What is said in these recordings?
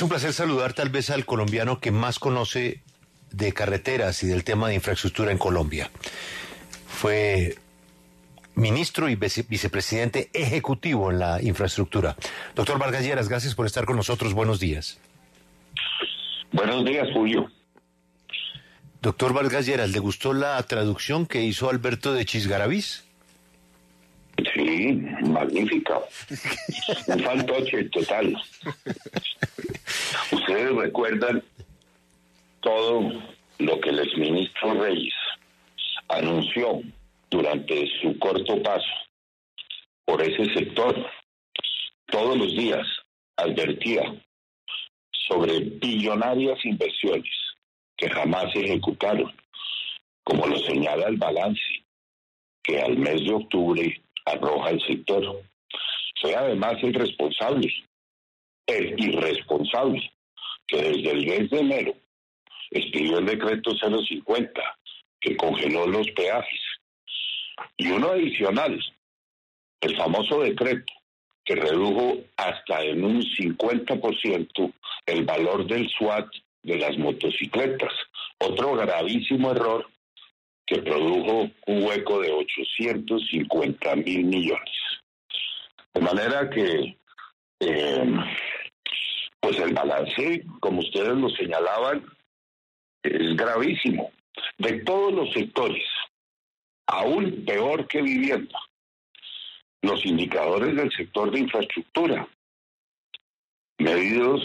Es un placer saludar tal vez al colombiano que más conoce de carreteras y del tema de infraestructura en Colombia. Fue ministro y vicepresidente ejecutivo en la infraestructura. Doctor Vargas Lleras, gracias por estar con nosotros. Buenos días. Buenos días, Julio. Doctor Vargas Lleras, ¿le gustó la traducción que hizo Alberto de Chisgaravís? Sí, magnífica. Un fantoche total. Ustedes recuerdan todo lo que el exministro Reyes anunció durante su corto paso por ese sector. Todos los días advertía sobre billonarias inversiones que jamás se ejecutaron, como lo señala el balance que al mes de octubre arroja el sector. Fue además el responsable, el irresponsable, que desde el mes de enero expidió el decreto 050, que congeló los peajes. Y uno adicional, el famoso decreto, que redujo hasta en un 50% el valor del SWAT de las motocicletas. Otro gravísimo error que produjo un hueco de 850 mil millones. De manera que, eh, pues el balance, como ustedes lo señalaban, es gravísimo. De todos los sectores, aún peor que vivienda, los indicadores del sector de infraestructura, medidos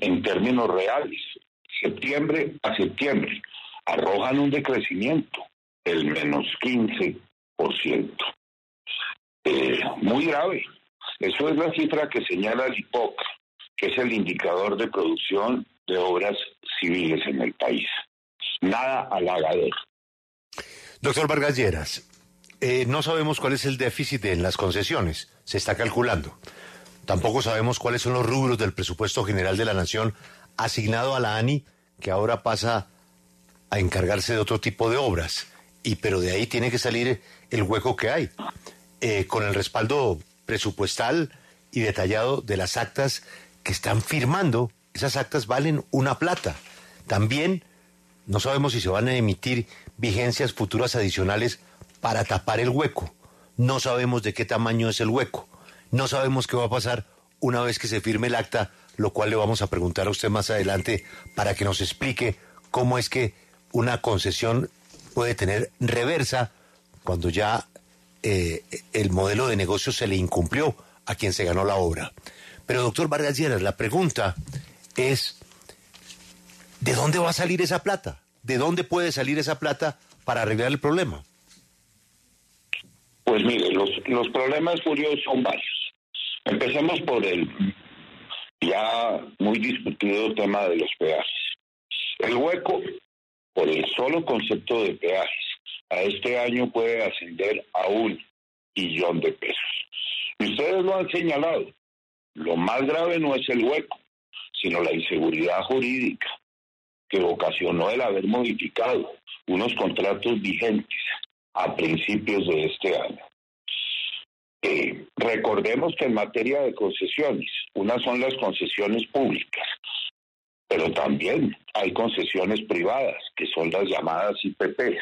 en términos reales, septiembre a septiembre, arrojan un decrecimiento, el menos 15%. Eh, muy grave. Eso es la cifra que señala el IPOC, que es el indicador de producción de obras civiles en el país. Nada halagador. Doctor Vargas Lleras, eh, no sabemos cuál es el déficit en las concesiones, se está calculando. Tampoco sabemos cuáles son los rubros del presupuesto general de la Nación asignado a la ANI, que ahora pasa a encargarse de otro tipo de obras. Y pero de ahí tiene que salir el hueco que hay, eh, con el respaldo presupuestal y detallado de las actas que están firmando. Esas actas valen una plata. También no sabemos si se van a emitir vigencias futuras adicionales para tapar el hueco. No sabemos de qué tamaño es el hueco. No sabemos qué va a pasar una vez que se firme el acta, lo cual le vamos a preguntar a usted más adelante para que nos explique cómo es que una concesión puede tener reversa cuando ya eh, el modelo de negocio se le incumplió a quien se ganó la obra. Pero doctor Vargas Lleras, la pregunta es, ¿de dónde va a salir esa plata? ¿De dónde puede salir esa plata para arreglar el problema? Pues mire, los, problemas curiosos son varios. Empecemos por el ya muy discutido tema de los peajes. El hueco por el solo concepto de peajes a este año puede ascender a un billón de pesos. Y ustedes lo han señalado. Lo más grave no es el hueco, sino la inseguridad jurídica que ocasionó el haber modificado unos contratos vigentes a principios de este año. Eh, recordemos que en materia de concesiones, unas son las concesiones públicas, pero también hay concesiones privadas, que son las llamadas IPP,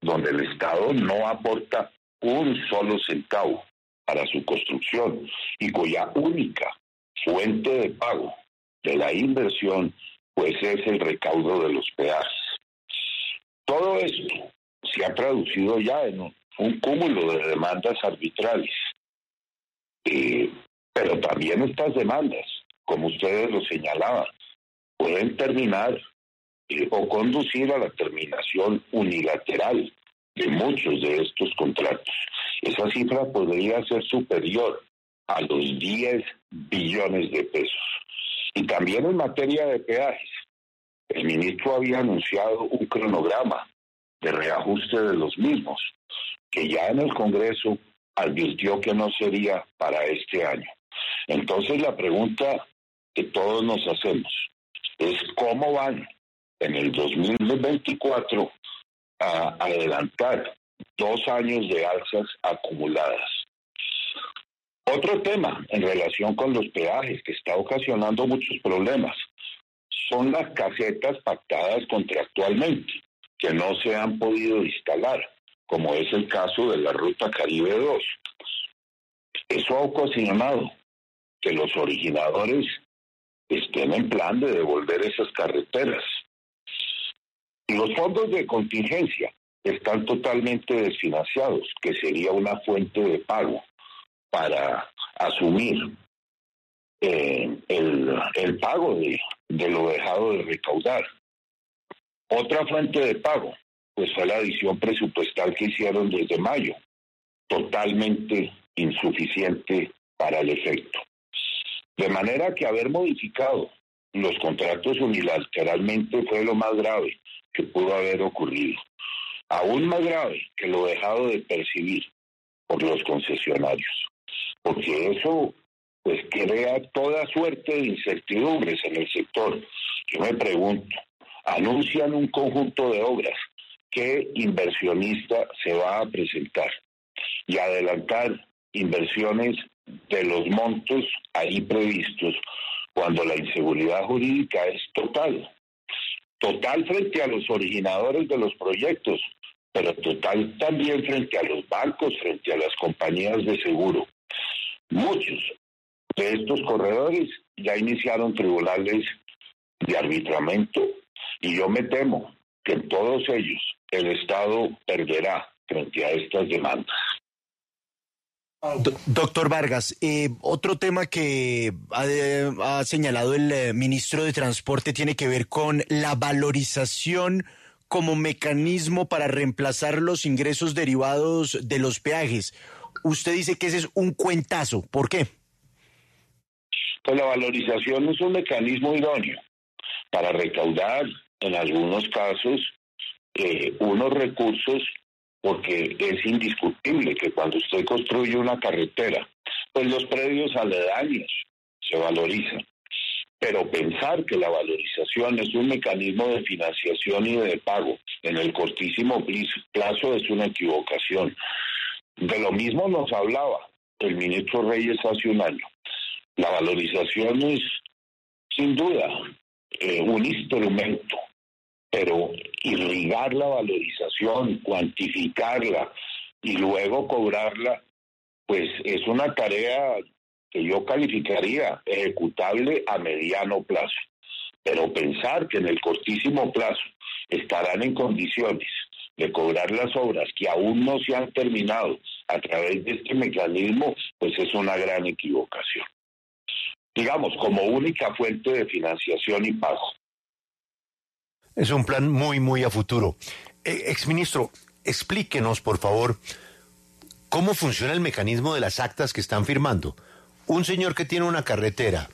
donde el Estado no aporta un solo centavo para su construcción y cuya única fuente de pago de la inversión pues es el recaudo de los peajes. Todo esto se ha traducido ya en un, cúmulo de demandas arbitrales. Eh, pero también estas demandas, como ustedes lo señalaban, pueden terminar eh, o conducir a la terminación unilateral de muchos de estos contratos. Esa cifra podría ser superior a los 10 billones de pesos. Y también en materia de peajes, el ministro había anunciado un cronograma de reajuste de los mismos, que ya en el Congreso advirtió que no sería para este año. Entonces la pregunta que todos nos hacemos, es cómo van en el 2024 a adelantar dos años de alzas acumuladas. Otro tema en relación con los peajes que está ocasionando muchos problemas son las casetas pactadas contractualmente que no se han podido instalar, como es el caso de la Ruta Caribe 2. Eso ha ocasionado que los originadores estén en plan de devolver esas carreteras. Los fondos de contingencia están totalmente desfinanciados, que sería una fuente de pago para asumir eh, el, pago de, de lo dejado de recaudar. Otra fuente de pago, pues fue la adición presupuestal que hicieron desde mayo, totalmente insuficiente para el efecto. De manera que haber modificado los contratos unilateralmente fue lo más grave que pudo haber ocurrido. Aún más grave que lo dejado de percibir por los concesionarios, porque eso pues crea toda suerte de incertidumbres en el sector. Yo me pregunto, anuncian un conjunto de obras, ¿qué inversionista se va a presentar? Y adelantar inversiones de los montos ahí previstos cuando la inseguridad jurídica es total. Total frente a los originadores de los proyectos, pero total también frente a los bancos, frente a las compañías de seguro. Muchos de estos corredores ya iniciaron tribunales de arbitramiento y yo me temo que en todos ellos el Estado perderá frente a estas demandas. Doctor Vargas, eh, otro tema que ha, señalado el eh, ministro de Transporte tiene que ver con la valorización como mecanismo para reemplazar los ingresos derivados de los peajes. Usted dice que ese es un cuentazo. ¿Por qué? Pues la valorización es un mecanismo idóneo para recaudar, en algunos casos, eh, unos recursos porque es indiscutible que cuando usted construye una carretera, pues los predios aledaños se valorizan. Pero pensar que la valorización es un mecanismo de financiación y de pago en el cortísimo plazo es una equivocación. De lo mismo nos hablaba el ministro Reyes hace un año. La valorización es, sin duda, eh, un instrumento pero irrigar la valorización, cuantificarla y luego cobrarla, pues es una tarea que yo calificaría ejecutable a mediano plazo. Pero pensar que en el cortísimo plazo estarán en condiciones de cobrar las obras que aún no se han terminado a través de este mecanismo, pues es una gran equivocación. Digamos, como única fuente de financiación y pago. Es un plan muy, muy a futuro. Eh, exministro, explíquenos, por favor, cómo funciona el mecanismo de las actas que están firmando. Un señor que tiene una carretera,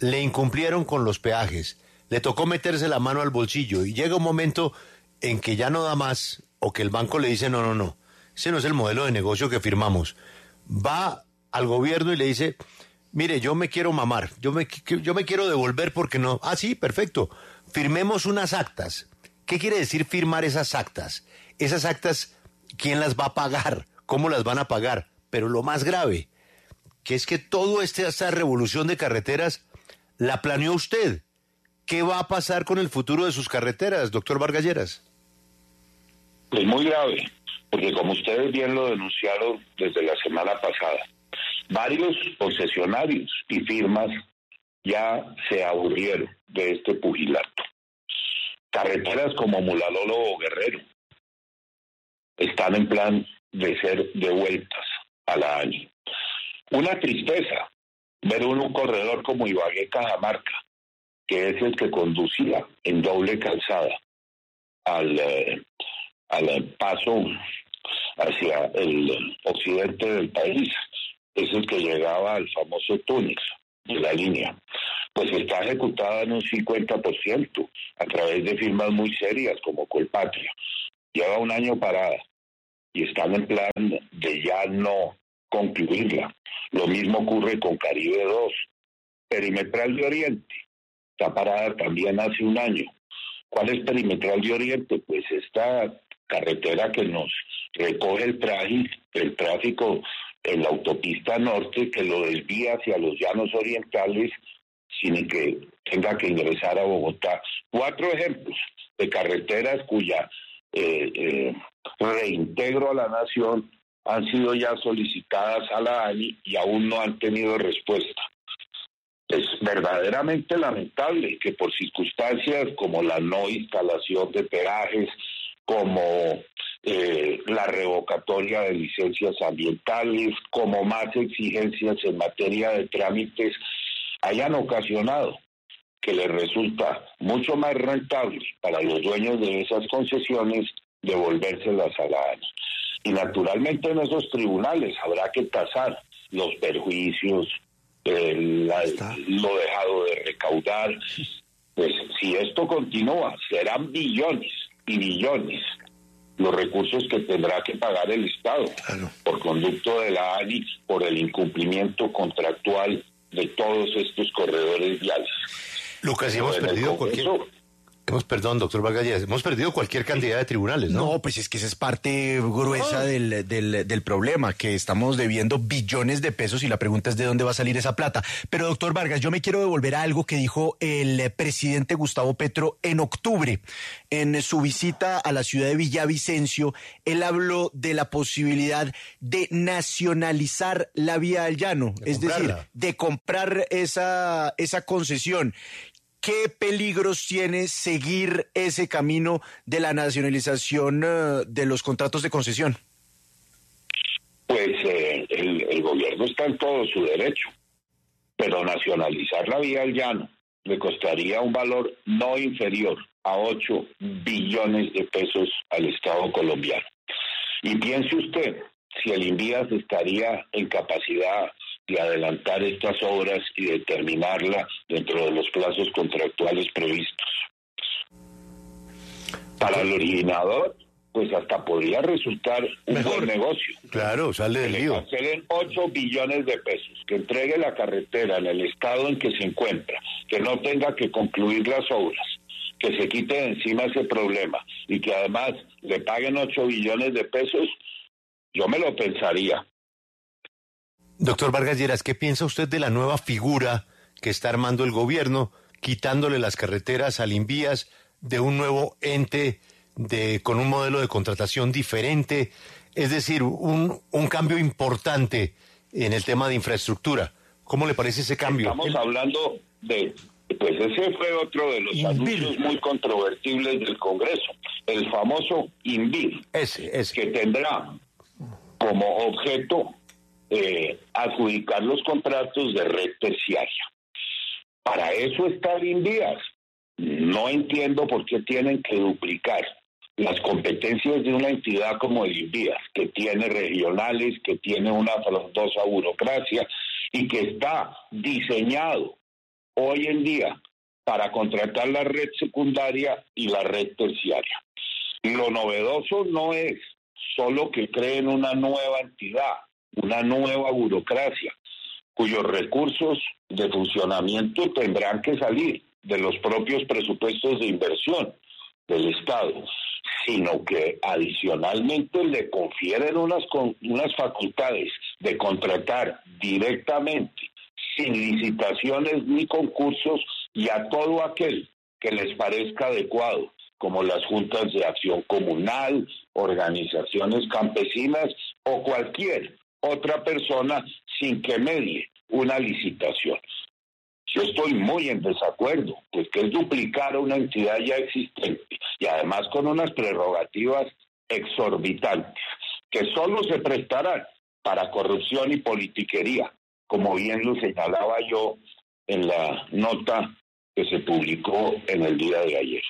le incumplieron con los peajes, le tocó meterse la mano al bolsillo y llega un momento en que ya no da más o que el banco le dice, no, no, no, ese no es el modelo de negocio que firmamos. Va al gobierno y le dice, mire, yo me quiero mamar, yo me, yo me quiero devolver porque no. Ah, sí, perfecto firmemos unas actas. ¿Qué quiere decir firmar esas actas? Esas actas, ¿quién las va a pagar? ¿Cómo las van a pagar? Pero lo más grave, que es que toda esta revolución de carreteras la planeó usted. ¿Qué va a pasar con el futuro de sus carreteras, doctor Vargalleras? Pues muy grave, porque como ustedes bien lo denunciaron desde la semana pasada, varios concesionarios y firmas ya se aburrieron de este pugilato. Carreteras como Mulalolo o Guerrero están en plan de ser devueltas a la año. Una tristeza ver un corredor como Ibagué Cajamarca, que es el que conducía en doble calzada al, eh, al paso hacia el occidente del país, es el que llegaba al famoso Túnez de la línea, pues está ejecutada en un 50% a través de firmas muy serias como Colpatria. Lleva un año parada y están en plan de ya no concluirla. Lo mismo ocurre con Caribe 2. Perimetral de Oriente está parada también hace un año. ¿Cuál es Perimetral de Oriente? Pues esta carretera que nos recoge el, el tráfico en la autopista norte que lo desvía hacia los llanos orientales sin que tenga que ingresar a Bogotá. Cuatro ejemplos de carreteras cuya eh, eh, reintegro a la nación han sido ya solicitadas a la ANI y aún no han tenido respuesta. Es verdaderamente lamentable que por circunstancias como la no instalación de peajes, como eh, la revocatoria de licencias ambientales, como más exigencias en materia de trámites, hayan ocasionado que les resulta mucho más rentable para los dueños de esas concesiones devolvérselas a la ANI. Y naturalmente en esos tribunales habrá que tasar los perjuicios, lo dejado de recaudar. Pues si esto continúa, serán billones y billones los recursos que tendrá que pagar el Estado por conducto de la ANI, por el incumplimiento contractual de todos estos corredores viales. Lucas, hemos perdido cualquier... Hemos, perdón, doctor Vargas, hemos perdido cualquier cantidad de tribunales, ¿no? No, pues es que esa es parte gruesa del, del, del, problema, que estamos debiendo billones de pesos y la pregunta es de dónde va a salir esa plata. Pero, doctor Vargas, yo me quiero devolver a algo que dijo el presidente Gustavo Petro en octubre. En su visita a la ciudad de Villavicencio, él habló de la posibilidad de nacionalizar la vía al llano, es decir, de comprar esa, esa concesión. ¿Qué peligros tiene seguir ese camino de la nacionalización eh, de los contratos de concesión? Pues eh, el, gobierno está en todo su derecho, pero nacionalizar la vía al llano le costaría un valor no inferior a 8 billones de pesos al Estado colombiano. Y piense usted, si el Invías estaría en capacidad de adelantar estas obras y de terminarla dentro de los plazos contractuales previstos. Para el originador, pues hasta podría resultar un buen negocio. Claro, sale del lío. Que 8 billones de pesos, que entregue la carretera en el estado en que se encuentra, que no tenga que concluir las obras, que se quite de encima ese problema y que además le paguen 8 billones de pesos, yo me lo pensaría. Doctor Vargas Lleras, ¿qué piensa usted de la nueva figura que está armando el gobierno, quitándole las carreteras al Invías de un nuevo ente de, con un modelo de contratación diferente? Es decir, un, un cambio importante en el tema de infraestructura. ¿Cómo le parece ese cambio? Estamos hablando de, pues ese fue otro de los anuncios muy controvertibles del Congreso, el famoso INVIR, ese, ese. que tendrá como objeto eh, adjudicar los contratos de red terciaria. Para eso está el Díaz. No entiendo por qué tienen que duplicar las competencias de una entidad como el INVIAS, que tiene regionales, que tiene una frondosa burocracia y que está diseñado hoy en día para contratar la red secundaria y la red terciaria. Lo novedoso no es solo que creen una nueva entidad, una nueva burocracia cuyos recursos de funcionamiento tendrán que salir de los propios presupuestos de inversión del Estado, sino que adicionalmente le confieren unas, unas facultades de contratar directamente, sin licitaciones ni concursos, y a todo aquel que les parezca adecuado, como las juntas de acción comunal, organizaciones campesinas o cualquier otra persona sin que medie una licitación. Yo estoy muy en desacuerdo, pues que es duplicar una entidad ya existente y además con unas prerrogativas exorbitantes que solo se prestarán para corrupción y politiquería, como bien lo señalaba yo en la nota que se publicó en el día de ayer.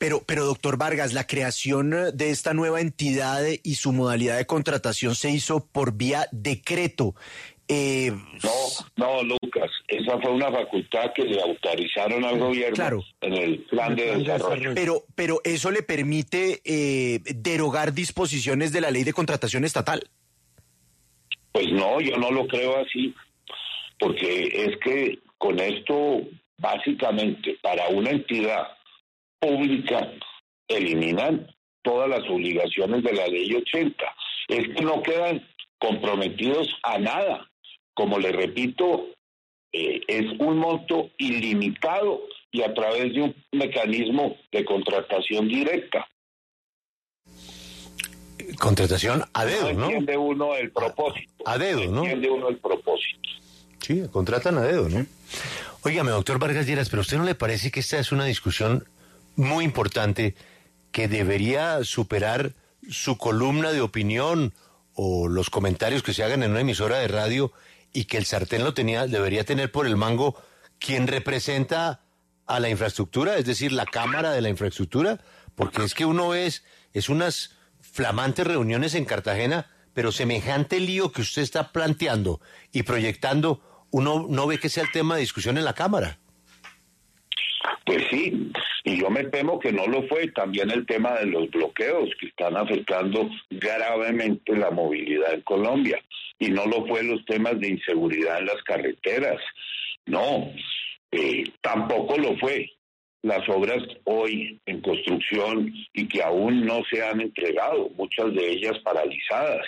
Pero, pero doctor Vargas, la creación de esta nueva entidad y su modalidad de contratación se hizo por vía decreto. Eh, no, no, Lucas, esa fue una facultad que le autorizaron al gobierno en el plan de desarrollo. Pero, pero eso le permite eh, derogar disposiciones de la ley de contratación estatal. Pues no, yo no lo creo así, porque es que con esto, básicamente, para una entidad pública eliminan todas las obligaciones de la ley 80. Es que no quedan comprometidos a nada. Como le repito, eh, es un monto ilimitado y a través de un mecanismo de contratación directa. Contratación a dedo, ¿no? Entiende uno el propósito. A dedo, ¿no? Entiende uno el propósito. Sí, contratan a dedo, ¿no? Óigame, doctor Vargas Lleras, pero ¿a usted no le parece que esta es una discusión muy importante que debería superar su columna de opinión o los comentarios que se hagan en una emisora de radio y que el sartén lo tenía, debería tener por el mango quien representa a la infraestructura, es decir, la cámara de la infraestructura, porque es que uno es, es unas flamantes reuniones en Cartagena, pero semejante lío que usted está planteando y proyectando, uno no ve que sea el tema de discusión en la Cámara. Pues sí, y yo me temo que no lo fue. También el tema de los bloqueos que están afectando gravemente la movilidad en Colombia. Y no lo fue los temas de inseguridad en las carreteras. No, eh, tampoco lo fue las obras hoy en construcción y que aún no se han entregado, muchas de ellas paralizadas.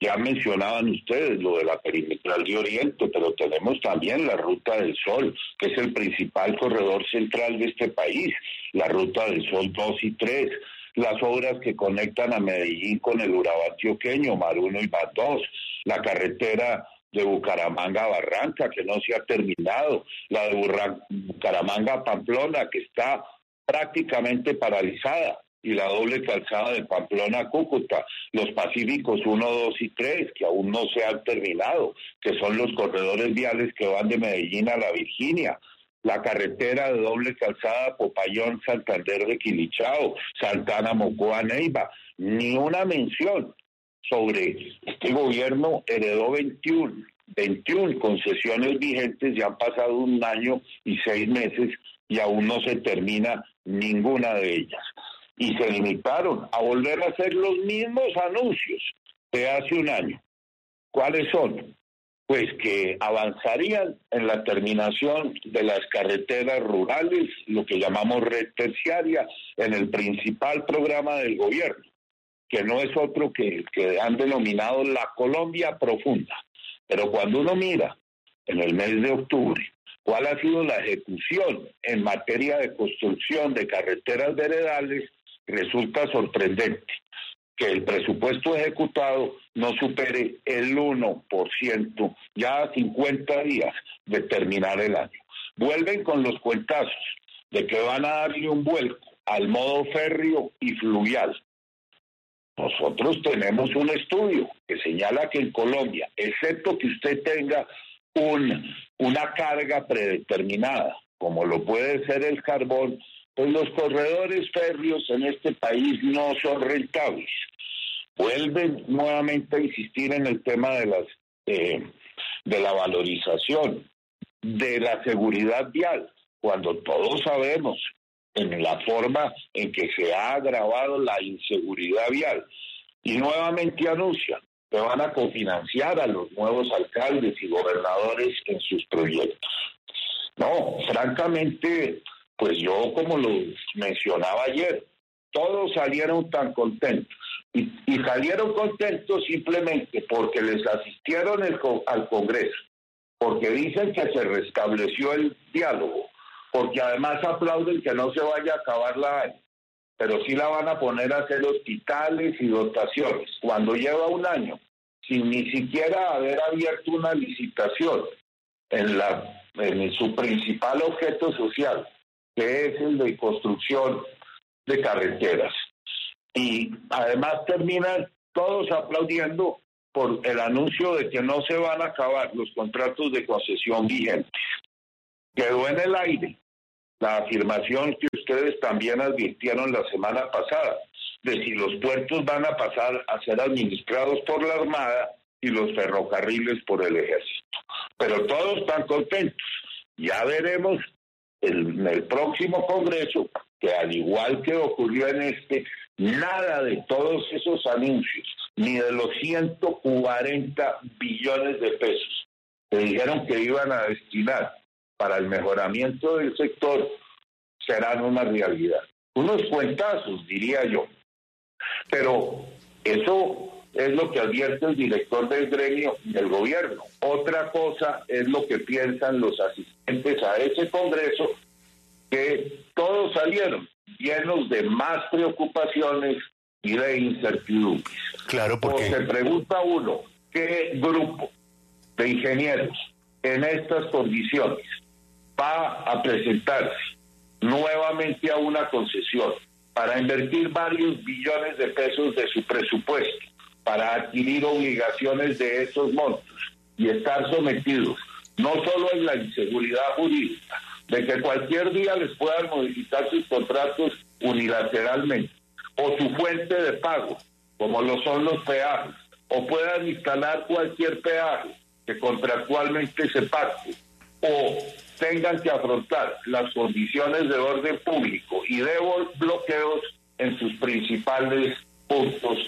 Ya mencionaban ustedes lo de la perimetral de Oriente, pero tenemos también la Ruta del Sol, que es el principal corredor central de este país, la Ruta del Sol 2 y 3, las obras que conectan a Medellín con el Urabá antioqueño, Maruno y Bat 2, la carretera de Bucaramanga a Barranca, que no se ha terminado, la de Bucaramanga a Pamplona, que está prácticamente paralizada, y la doble calzada de Pamplona a Cúcuta, los Pacíficos 1, 2 y 3, que aún no se han terminado, que son los corredores viales que van de Medellín a la Virginia, la carretera de doble calzada Popayón, Santander de Quilichao, Santana, Mocoa, Neiva, ni una mención sobre este gobierno heredó 21, 21 concesiones vigentes, ya han pasado un año y seis meses y aún no se termina ninguna de ellas. Y se limitaron a volver a hacer los mismos anuncios de hace un año. ¿Cuáles son? Pues que avanzarían en la terminación de las carreteras rurales, lo que llamamos red terciaria, en el principal programa del gobierno que no es otro que el que han denominado la Colombia profunda. Pero cuando uno mira en el mes de octubre cuál ha sido la ejecución en materia de construcción de carreteras veredales, resulta sorprendente que el presupuesto ejecutado no supere el 1% ya a 50 días de terminar el año. Vuelven con los cuentazos de que van a darle un vuelco al modo férreo y fluvial, nosotros tenemos un estudio que señala que en Colombia, excepto que usted tenga un, una carga predeterminada, como lo puede ser el carbón, pues los corredores férreos en este país no son rentables. Vuelven nuevamente a insistir en el tema de las eh, de la valorización, de la seguridad vial, cuando todos sabemos en la forma en que se ha agravado la inseguridad vial. Y nuevamente anuncian que van a cofinanciar a los nuevos alcaldes y gobernadores en sus proyectos. No, francamente, pues yo como lo mencionaba ayer, todos salieron tan contentos. Y, salieron contentos simplemente porque les asistieron al Congreso, porque dicen que se restableció el diálogo, porque además aplauden que no se vaya a acabar la año, pero sí la van a poner a hacer hospitales y dotaciones. Cuando lleva un año sin ni siquiera haber abierto una licitación en, la, en su principal objeto social, que es el de construcción de carreteras. Y además terminan todos aplaudiendo por el anuncio de que no se van a acabar los contratos de concesión vigentes. Quedó en el aire la afirmación que ustedes también advirtieron la semana pasada, de si los puertos van a pasar a ser administrados por la Armada y los ferrocarriles por el ejército. Pero todos están contentos. Ya veremos en el próximo Congreso que al igual que ocurrió en este, nada de todos esos anuncios, ni de los 140 billones de pesos que dijeron que iban a destinar para el mejoramiento del sector serán una realidad. Unos cuentazos, diría yo. Pero eso es lo que advierte el director del gremio del gobierno. Otra cosa es lo que piensan los asistentes a ese Congreso, que todos salieron llenos de más preocupaciones y de incertidumbres. Claro, porque... se pregunta uno, ¿qué grupo de ingenieros en estas condiciones va a presentarse nuevamente a una concesión para invertir varios billones de pesos de su presupuesto para adquirir obligaciones de esos montos y estar sometidos no solo en la inseguridad jurídica, de que cualquier día les puedan modificar sus contratos unilateralmente, o su fuente de pago, como lo son los peajes, o puedan instalar cualquier peaje que contractualmente se pacte, o tengan que afrontar las condiciones de orden público y de bloqueos en sus principales puntos,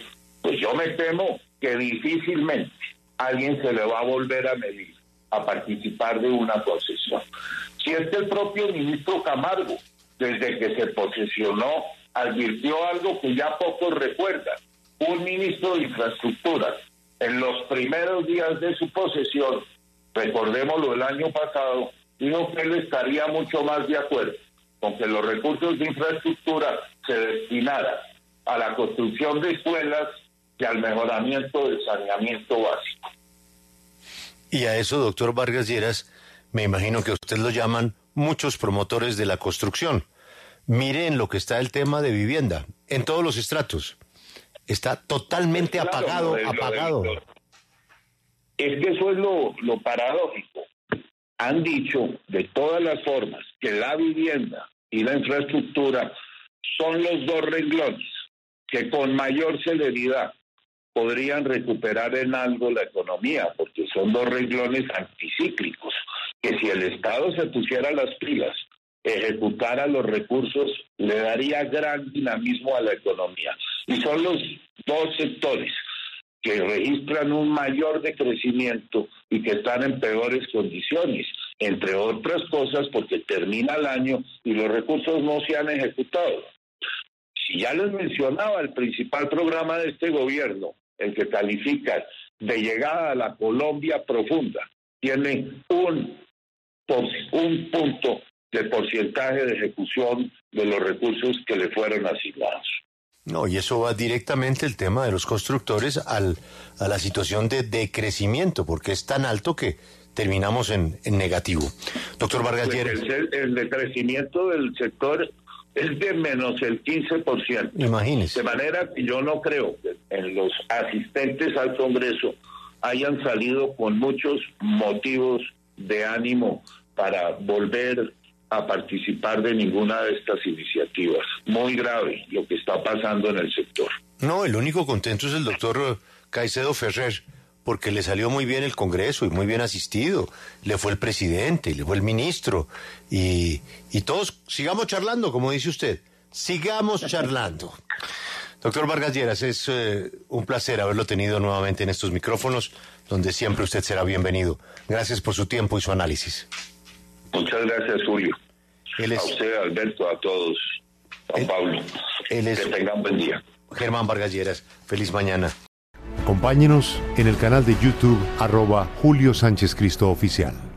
pues yo me temo que difícilmente alguien se le va a volver a medir a participar de una concesión. Si es el propio ministro Camargo, desde que se posesionó, advirtió algo que ya pocos recuerdan, un ministro de infraestructura en los primeros días de su posesión, recordémoslo el año pasado, dijo que él estaría mucho más de acuerdo con que los recursos de infraestructura se destinaran a la construcción de escuelas y al mejoramiento del saneamiento básico. Y a eso, doctor Vargas Lleras, me imagino que usted lo llaman muchos promotores de la construcción. Miren lo que está el tema de vivienda, en todos los estratos. Está totalmente apagado, apagado. es que eso es lo, lo paradójico. Han dicho de todas las formas que la vivienda y la infraestructura son los dos renglones que con mayor celeridad podrían recuperar en algo la economía, porque son dos renglones anticíclicos, que si el Estado se pusiera las pilas, ejecutara los recursos, le daría gran dinamismo a la economía. Y son los dos sectores que registran un mayor decrecimiento y que están en peores condiciones, entre otras cosas porque termina el año y los recursos no se han ejecutado. Si ya les mencionaba el principal programa de este gobierno, el que califica de llegada a la Colombia profunda, tiene un, un punto de porcentaje de ejecución de los recursos que le fueron asignados. No, y eso va directamente el tema de los constructores al, a la situación de decrecimiento, porque es tan alto que terminamos en, negativo. Doctor Vargas pues el, el, decrecimiento del sector es de menos el 15%. Imagínese. De manera que yo no creo que en los asistentes al Congreso hayan salido con muchos motivos de ánimo para volver a participar de ninguna de estas iniciativas. Muy grave lo que está pasando en el sector. No, el único contento es el doctor Caicedo Ferrer, porque le salió muy bien el Congreso y muy bien asistido. Le fue el presidente, le fue el ministro. Y, y todos sigamos charlando, como dice usted. Sigamos charlando. Doctor Vargas Lleras, es eh, un placer haberlo tenido nuevamente en estos micrófonos, donde siempre usted será bienvenido. Gracias por su tiempo y su análisis. Muchas gracias, Julio. A usted, Alberto, a todos. A Pablo. que tengan buen día. Germán Vargas Lleras, feliz mañana. Acompáñenos en el canal de YouTube arroba Julio Sánchez Cristo Oficial.